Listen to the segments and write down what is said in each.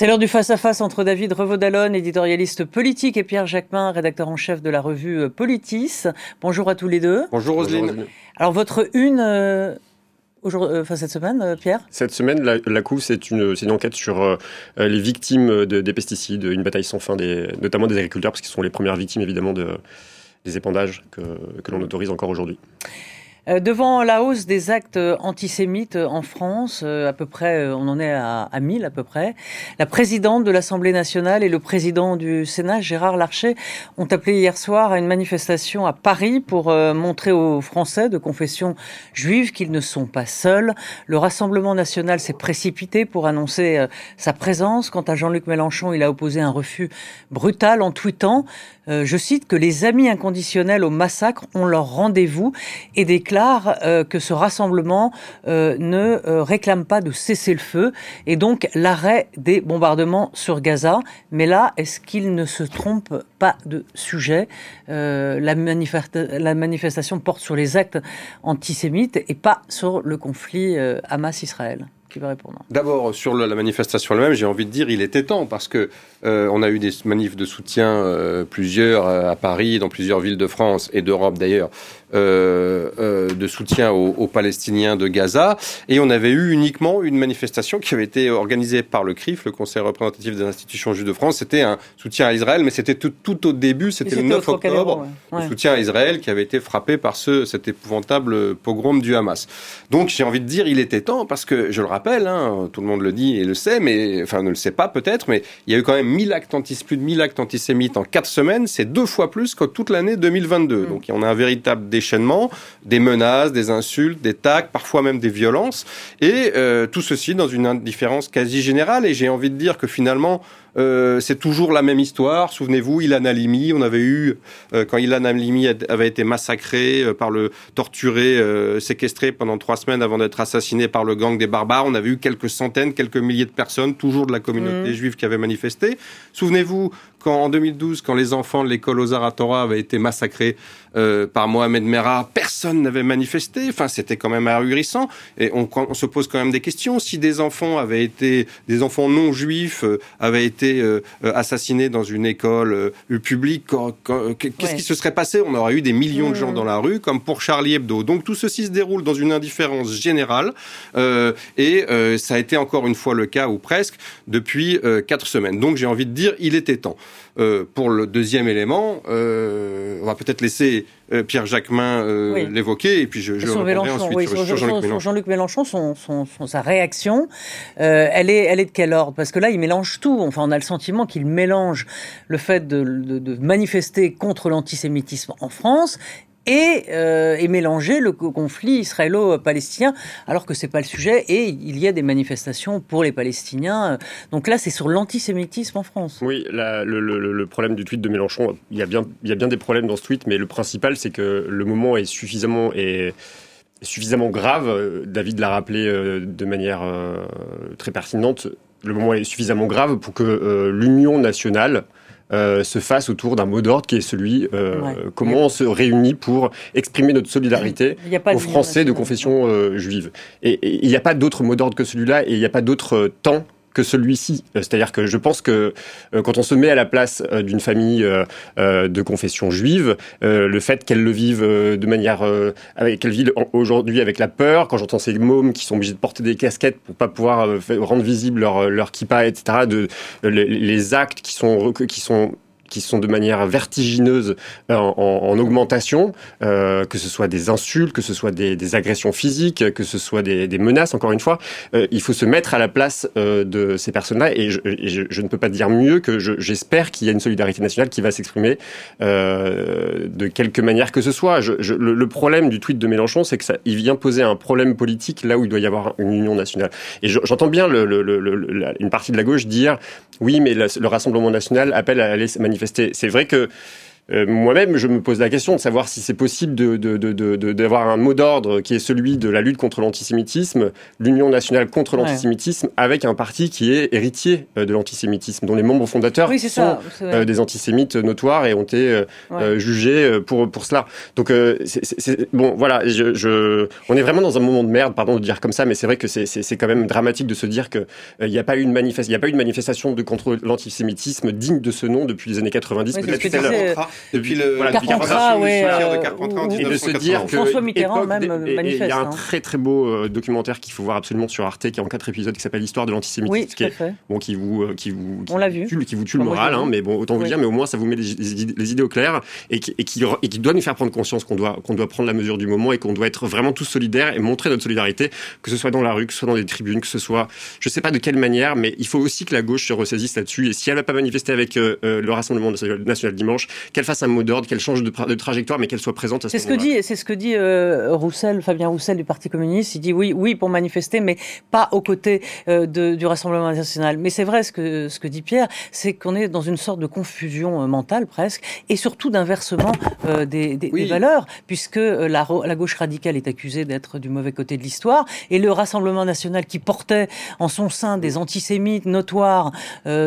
C'est l'heure du face-à-face entre David Revaudalon, éditorialiste politique, et Pierre Jacquemin, rédacteur en chef de la revue Politis. Bonjour à tous les deux. Bonjour Roselyne. Alors votre une... Euh, euh, enfin, cette semaine, euh, Pierre? Cette semaine, la, la c'est une, une, enquête sur les victimes des pesticides, une bataille sans fin, des, notamment des agriculteurs, parce qu'ils sont les premières victimes évidemment de, des épandages que, que l'on autorise encore aujourd'hui. Euh, devant la hausse des actes antisémites en France, euh, à peu près, euh, on en est à, à 1000 à peu près, la présidente de l'Assemblée nationale et le président du Sénat, Gérard Larcher, ont appelé hier soir à une manifestation à Paris pour montrer aux Français de confession juive qu'ils ne sont pas seuls. Le Rassemblement national s'est précipité pour annoncer sa présence. Quant à Jean-Luc Mélenchon, il a opposé un refus brutal en tweetant, je cite, que les amis inconditionnels au massacre ont leur rendez-vous et des déclare euh, que ce rassemblement euh, ne euh, réclame pas de cesser le feu et donc l'arrêt des bombardements sur Gaza. Mais là, est-ce qu'il ne se trompe pas de sujet? La, la, manifestation porte sur les actes antisémites et pas sur le conflit Hamas-Israël qui va répondre. D'abord, sur la manifestation elle-même, j'ai envie de dire il était temps parce que on a eu des manifs de soutien plusieurs à Paris, dans plusieurs villes de France et d'Europe d'ailleurs, euh, euh, de soutien aux, Palestiniens de Gaza. Et on avait eu uniquement une manifestation qui avait été organisée par le CRIF, le Conseil représentatif des institutions juives de France. C'était un soutien à Israël, mais c'était tout, tout, au début, c'était le 9 octobre, ouais. soutien à Israël qui avait été frappé par ce, cet épouvantable pogrom du Hamas. Donc j'ai envie de dire, il était temps, parce que je le rappelle, hein, tout le monde le dit et le sait, mais enfin ne le sait pas peut-être, mais il y a eu quand même 1000 actes plus de 1000 actes antisémites en 4 semaines, c'est deux fois plus que toute l'année 2022. Mm. Donc on a un véritable déchaînement, des menaces, des insultes, des tags, parfois même des violences, et euh, tout ceci dans une indifférence quasi générale. Et j'ai envie de dire que finalement, euh, c'est toujours la même histoire. Souvenez-vous, Ilan Halimi, on avait eu, euh, quand Ilan Halimi avait été massacré euh, par le torturé, séquestré pendant trois semaines avant d'être assassiné par le gang des barbares, on avait eu quelques centaines, quelques milliers de personnes, toujours de la communauté mmh. juive qui avaient manifesté. Souvenez-vous, quand en 2012, quand les enfants de l'école aux Torah avaient été massacrés euh, par Mohamed Merah, personne n'avait manifesté. Enfin, c'était quand même ahurissant. Et on, on, se pose quand même des questions. Si des enfants avaient été, des enfants non juifs euh, avaient été euh, assassinés dans une école publique, qu'est-ce qui se serait passé? On aurait eu des millions de gens mmh. dans la rue, comme pour Charlie Hebdo. Donc tout ceci se déroule dans une indifférence générale. et ça a été encore une fois le cas, ou presque, depuis quatre semaines. Donc j'ai envie de dire, il était temps. Euh, pour le deuxième élément, euh, on va peut-être laisser euh, Pierre Jacquemin l'évoquer et puis je, je ensuite sur, Jean-Luc Mélenchon. son, sa réaction, elle, est, elle est de quel ordre? Parce que là, il mélange tout. Enfin, on a le sentiment qu'il mélange le fait de, de manifester contre l'antisémitisme en France et, euh, et, mélanger le conflit israélo-palestinien, alors que c'est pas le sujet. Et il y a des manifestations pour les Palestiniens. Donc là, c'est sur l'antisémitisme en France. Oui, le, le, problème du tweet de Mélenchon, il y a bien, il y a bien des problèmes dans ce tweet, mais le principal, c'est que le moment est suffisamment et suffisamment grave. David l'a rappelé euh, de manière euh, très pertinente. Le moment est suffisamment grave pour que euh, l'union nationale euh, se fasse autour d'un mot d'ordre qui est celui euh, comment on se réunit pour exprimer notre solidarité aux Français de confession euh, juive. Et il n'y a pas d'autre mot d'ordre que celui-là et il n'y a pas d'autre temps que celui-ci. Euh, c'est-à-dire que je pense que euh, quand on se met à la place euh, d'une famille de confession juive, le fait qu'elle le vive de manière, qu'elle vit aujourd'hui avec la peur, quand j'entends ces mômes qui sont obligés de porter des casquettes pour pas pouvoir rendre visible leur, leur kippa, etc., de, les actes qui sont, qui sont qui sont de manière vertigineuse euh, en, en augmentation, euh, que ce soit des insultes, que ce soit des, agressions physiques, que ce soit des, menaces, encore une fois. Euh, il faut se mettre à la place de ces personnes-là et, je, ne peux pas dire mieux que j'espère qu'il y a une solidarité nationale qui va s'exprimer de quelque manière que ce soit. Le, problème du tweet de Mélenchon, c'est que ça, il vient poser un problème politique là où il doit y avoir une union nationale. Et j'entends bien une partie de la gauche dire oui, mais le, Rassemblement national appelle à aller manifester c'est vrai que euh, moi-même, je me pose la question de savoir si c'est possible d'avoir de, de, de, un mot d'ordre qui est celui de la lutte contre l'antisémitisme, l'Union nationale contre l'antisémitisme, avec un parti qui est héritier euh, de l'antisémitisme, dont les membres fondateurs sont euh, des antisémites notoires et ont été jugés pour, pour cela. Donc, c'est bon, voilà, je, je, on est vraiment dans un moment de merde, pardon de dire comme ça, mais c'est vrai que c'est quand même dramatique de se dire qu'il n'y a, pas eu une a pas eu une manifestation de contre l'antisémitisme digne de ce nom depuis les années 90, peut-être depuis le voilà, Carpentras, ouais, de Carpentras et de se dire que François Mitterrand même manifeste. Il y a un hein. très très beau euh, documentaire qu'il faut voir absolument sur Arte, qui est en quatre épisodes, qui s'appelle L'histoire de l'antisémitisme, oui, qui, est, bon, qui vous euh, qui vous qui, On vu. Tue, qui vous tue le moral, hein, mais bon autant vous dire, mais au moins ça vous met les, les, idées au clair et qui, et qui, et qui doit nous faire prendre conscience qu'on doit qu'on doit prendre la mesure du moment et qu'on doit être vraiment tous solidaires et montrer notre solidarité, que ce soit dans la rue, que ce soit dans les tribunes, que ce soit, je sais pas de quelle manière, mais il faut aussi que la gauche se ressaisisse là-dessus. Et si elle va pas manifester avec euh, le Rassemblement national dimanche, qu'elle fasse un mot d'ordre, qu'elle change de, de, trajectoire, mais qu'elle soit présente à ce C'est ce que dit, c'est ce que dit euh, Roussel, Fabien Roussel du Parti communiste. Il dit oui, oui pour manifester, mais pas aux côtés euh, de, du Rassemblement national. Mais c'est vrai ce que ce que dit Pierre, c'est qu'on est dans une sorte de confusion euh, mentale presque, et surtout d'inversement euh, des, des, des, valeurs, puisque euh, la, la gauche radicale est accusée d'être du mauvais côté de l'histoire, et le Rassemblement national qui portait en son sein des antisémites notoires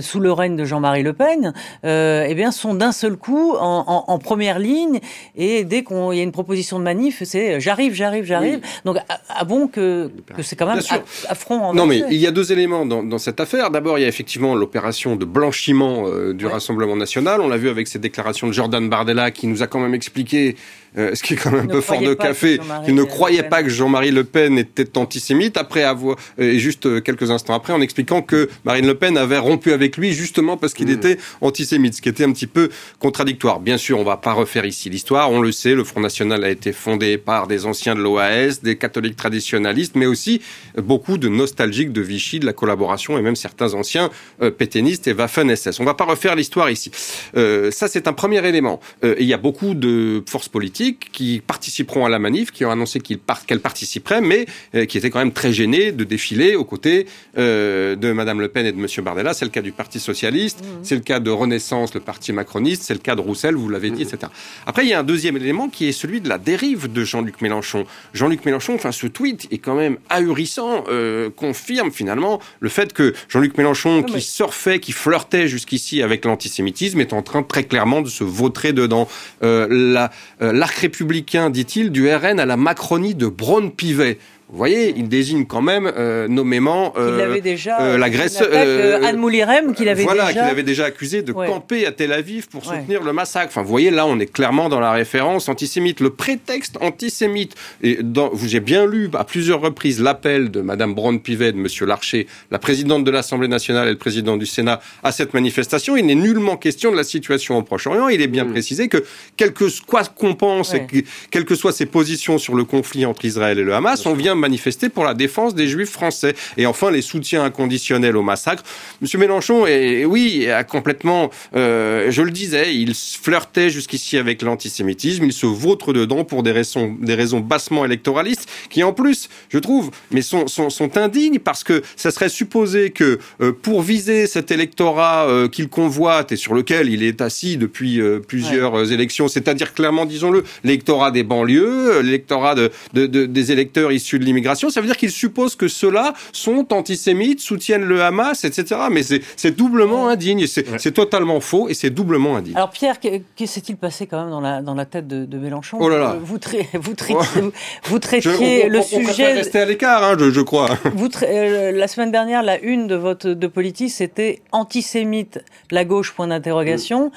sous le règne de Jean-Marie Le Pen, eh bien sont d'un seul coup en, en, en première ligne et dès qu'il y a une proposition de manif, c'est euh, j'arrive, j'arrive, j'arrive. Donc, à, bon que, que c'est quand même affront Non, mais il y a deux éléments dans, dans cette affaire. D'abord, il y a effectivement l'opération de blanchiment euh, du Rassemblement national. On l'a vu avec ces déclarations de Jordan Bardella qui nous a quand même expliqué euh, ce qui est quand même un peu fort de café, qu'il ne croyait pas que Jean-Marie Le Pen était antisémite, après avoir, euh, et juste euh, quelques instants après, en expliquant que Marine Le Pen avait rompu avec lui justement parce qu'il mmh. était antisémite, ce qui était un petit peu contradictoire. Bien sûr, on va pas refaire ici l'histoire, on le sait, le Front National a été fondé par des anciens de l'OAS, des catholiques traditionnalistes, mais aussi beaucoup de nostalgiques de Vichy, de la collaboration, et même certains anciens euh, pétainistes et Waffen-SS. On va pas refaire l'histoire ici. Euh, ça, c'est un premier élément. il y a beaucoup de forces politiques qui participeront à la manif, qui ont annoncé qu'elles participeraient, mais euh, qui étaient quand même très gênées de défiler aux côtés euh, de Madame Le Pen et de Monsieur Bardella. C'est le cas du Parti socialiste, mmh. c'est le cas de Renaissance, le Parti macroniste, c'est le cas de Roussel, vous l'avez dit, mmh. etc. Après, il y a un deuxième élément qui est celui de la dérive de Jean-Luc Mélenchon. Jean-Luc Mélenchon, enfin, ce tweet est quand même ahurissant, euh, confirme finalement le fait que Jean-Luc Mélenchon, qui surfait, qui flirtait jusqu'ici avec l'antisémitisme, est en train très clairement de se vautrer dedans. la, la républicain, dit-il, du RN à la Macronie de Braun-Pivet. Vous voyez, il désigne quand même euh, nommément euh, déjà, euh, l'agresseur euh, Anne Moulirem qu'il avait voilà, déjà qu'il avait déjà accusé de camper à Tel Aviv pour soutenir le massacre. Enfin, vous voyez, là, on est clairement dans la référence antisémite, le prétexte antisémite. Et dans, j'ai bien lu à plusieurs reprises l'appel de Madame Braun-Pivet, de Monsieur Larcher, la présidente de l'Assemblée nationale et le président du Sénat, à cette manifestation. Il n'est nullement question de la situation au Proche-Orient. Il est bien mmh. précisé que, quel que soit qu'on pense, et que, quelles que soient ses positions sur le conflit entre Israël et le Hamas, on vient manifester pour la défense des juifs français. Et enfin, les soutiens inconditionnels au massacre. Monsieur Mélenchon, et, oui, a complètement, euh, je le disais, il flirtait jusqu'ici avec l'antisémitisme, il se vautre dedans pour des raisons, des raisons bassement électoralistes, qui en plus, je trouve, mais sont, sont, sont indignes parce que ça serait supposé que euh, pour viser cet électorat euh, qu'il convoite et sur lequel il est assis depuis plusieurs élections, c'est-à-dire clairement, disons-le, l'électorat des banlieues, l'électorat de, de, de, des électeurs issus de l'immigration, ça veut dire qu'il suppose que ceux-là sont antisémites, soutiennent le Hamas, etc. Mais c'est doublement indigne, c'est totalement faux et c'est doublement indigne. Alors Pierre, que, s'est-il passé quand même dans la, dans la tête de, de Mélenchon? Oh là là. Vous, vous, traitiez, vous, traitiez le on, sujet... rester à l'écart, hein, je, je, crois. Vous euh, la semaine dernière, la une de votre de politique, c'était antisémite, la gauche, point d'interrogation.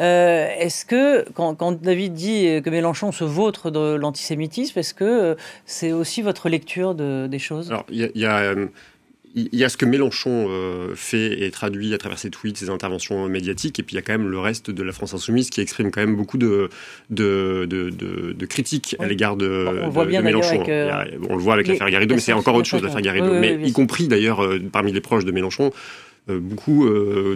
Euh, est-ce que, quand, quand, David dit que Mélenchon se vautre de l'antisémitisme, est-ce que euh, c'est aussi votre lecture de, des choses Alors, il y a, euh, il y a ce que Mélenchon euh, fait et traduit à travers ses tweets, ses interventions médiatiques, et puis il y a quand même le reste de la France insoumise qui exprime quand même beaucoup de, de, de, de, critiques à l'égard de, on voit bien Mélenchon. on le voit avec l'affaire Garrido, mais c'est encore autre chose, l'affaire Garrido. mais y compris d'ailleurs parmi les proches de Mélenchon, beaucoup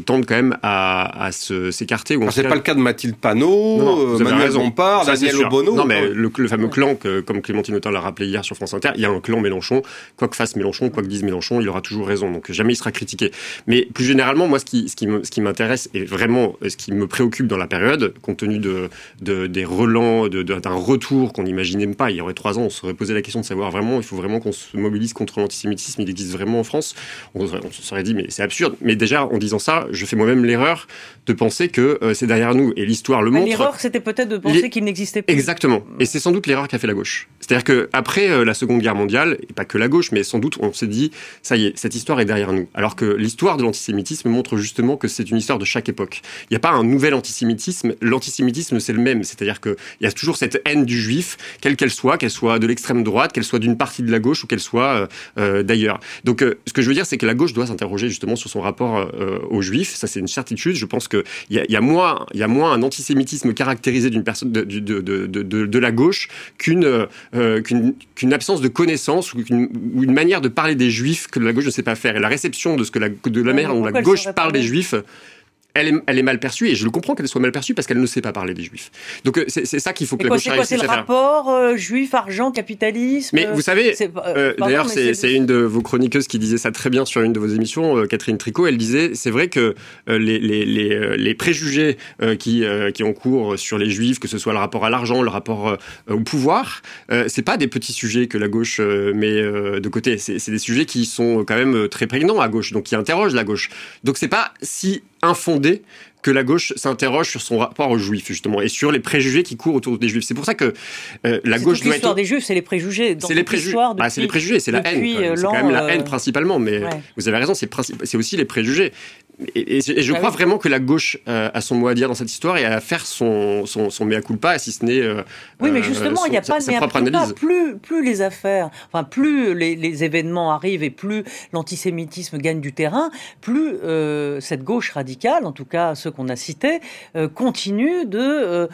tendent quand même à, à s'écarter. C'est pas le cas de Mathilde Panot, Manuel Bompard, Daniel Obono. Non, mais le, fameux clan, que, comme Clémentine Autain l'a rappelé hier sur France Inter, il y a un clan Mélenchon. Quoi que fasse Mélenchon, quoi que dise Mélenchon, il aura toujours raison. Donc jamais il sera critiqué. Mais plus généralement, moi, ce qui, ce qui m'intéresse et vraiment ce qui me préoccupe dans la période, compte tenu de, de des relents, d'un retour qu'on n'imaginait même pas. Il y aurait trois ans, on se serait posé la question de savoir vraiment, il faut vraiment qu'on se mobilise contre l'antisémitisme. Il existe vraiment en France. On, se serait dit, mais c'est absurde. Mais déjà, en disant ça, je fais moi-même l'erreur de penser que euh, c'est derrière nous. Et l'histoire le montre. L'erreur, c'était peut-être de penser qu'il n'existait pas. Exactement. Et c'est sans doute l'erreur qu'a fait la gauche. C'est-à-dire qu'après euh, la Seconde Guerre mondiale, et pas que la gauche, mais sans doute, on s'est dit, ça y est, cette histoire est derrière nous. Alors que l'histoire de l'antisémitisme montre justement que c'est une histoire de chaque époque. Il n'y a pas un nouvel antisémitisme. L'antisémitisme, c'est le même. C'est-à-dire qu'il y a toujours cette haine du juif, quelle qu'elle soit, qu'elle soit de l'extrême droite, qu'elle soit d'une partie de la gauche ou qu'elle soit euh, euh, d'ailleurs. Donc, euh, ce que je veux dire, c'est que la gauche doit s'interroger justement sur son rapport aux juifs. Ça, c'est une certitude. Je pense qu'il y a, y, a moins, y a moins un antisémitisme caractérisé d'une personne de, de, de, de, de la gauche qu'une qu'une absence de connaissance ou, ou, une manière de parler des juifs que la gauche ne sait pas faire. Et la réception de ce que la, de la manière dont la gauche parle des juifs elle est, elle est, mal perçue et je le comprends qu'elle soit mal perçue parce qu'elle ne sait pas parler des juifs. Donc euh, c'est ça qu'il faut que la gauche C'est le rapport euh, juif, argent, capitalisme Mais vous savez, euh, d'ailleurs c'est une de vos chroniqueuses qui disait ça très bien sur une de vos émissions, Catherine Tricot, elle disait c'est vrai que les, les, les, les, préjugés qui, qui ont cours sur les juifs, que ce soit le rapport à l'argent, le rapport au pouvoir, c'est pas des petits sujets que la gauche met de côté, c'est des sujets qui sont quand même très prégnants à gauche, donc qui interrogent la gauche. Donc c'est pas si infondé que la gauche s'interroge sur son rapport aux juifs, justement, et sur les préjugés qui courent autour des juifs. C'est pour ça que euh, la gauche doit l'histoire des juifs, c'est les préjugés. C'est les. Ah, les préjugés, c'est la haine. C'est quand même la haine euh, principalement, mais vous avez raison, c'est aussi les préjugés. Et, je bah crois vraiment que la gauche euh, a son mot à dire dans cette histoire et à faire son, son, son mea culpa, si ce n'est. Euh, oui, mais justement, il n'y a pas de mea culpa. Plus, plus les affaires, enfin, plus les, les événements arrivent et plus l'antisémitisme gagne du terrain, plus euh, cette gauche radicale, en tout cas ceux qu'on a cités, continue de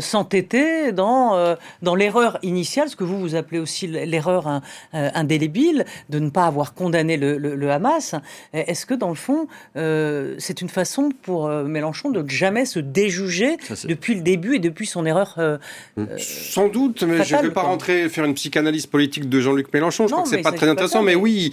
s'entêter dans, dans l'erreur initiale, ce que vous vous appelez aussi l'erreur indélébile, de ne pas avoir condamné le, le, le Hamas. Est-ce que dans le fond, euh, c'est une façon pour euh, Mélenchon de jamais se déjuger depuis le début et depuis son erreur. Euh, mmh. Sans doute, mais je ne vais pas rentrer faire une psychanalyse politique de Jean-Luc Mélenchon. Je crois que c'est pas très intéressant, mais, oui,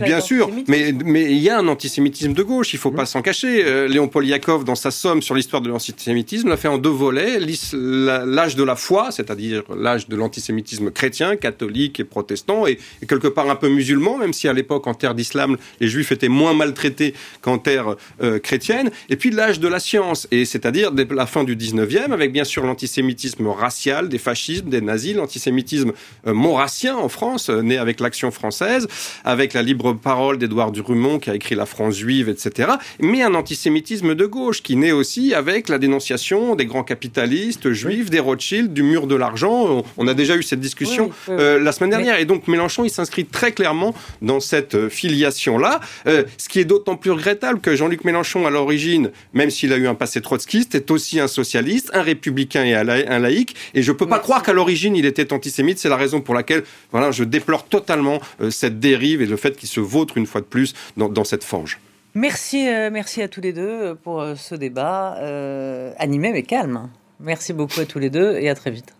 bien sûr. Mais mais il y a un antisémitisme de gauche. Il faut pas mmh. s'en cacher. Léon Poliakov, dans sa somme sur l'histoire de l'antisémitisme, l'a fait en deux volets l'âge de la foi, c'est-à-dire l'âge de l'antisémitisme chrétien, catholique et protestant, et, et, quelque part un peu musulman, même si à l'époque, en terre d'islam, les juifs étaient moins maltraités qu'en terre euh, chrétienne, et puis l'âge de la science, et c'est-à-dire la fin du 19e, avec bien sûr l'antisémitisme racial, des fascismes, des nazis, l'antisémitisme euh, maurassien en France, euh, né avec l'Action française, avec la libre parole d'Édouard Durumont qui a écrit La France juive, etc. Mais un antisémitisme de gauche qui naît aussi avec la dénonciation des grands capitalistes juifs, des Rothschild, du mur de l'argent. On a déjà eu cette discussion la semaine dernière. Et donc Mélenchon, il s'inscrit très clairement dans cette filiation-là, ce qui est d'autant plus regrettable que Jean-Luc Mélenchon, à l'origine, même s'il a eu un passé trotskiste, est aussi un socialiste, un républicain et un laïc. Et je ne peux pas croire qu'à l'origine, il était antisémite. C'est la raison pour laquelle voilà, je déplore totalement euh, cette dérive et le fait qu'il se vautre une fois de plus dans, cette fange. Merci, euh, merci à tous les deux euh, pour ce débat animé mais calme. Merci beaucoup à tous les deux et à très vite.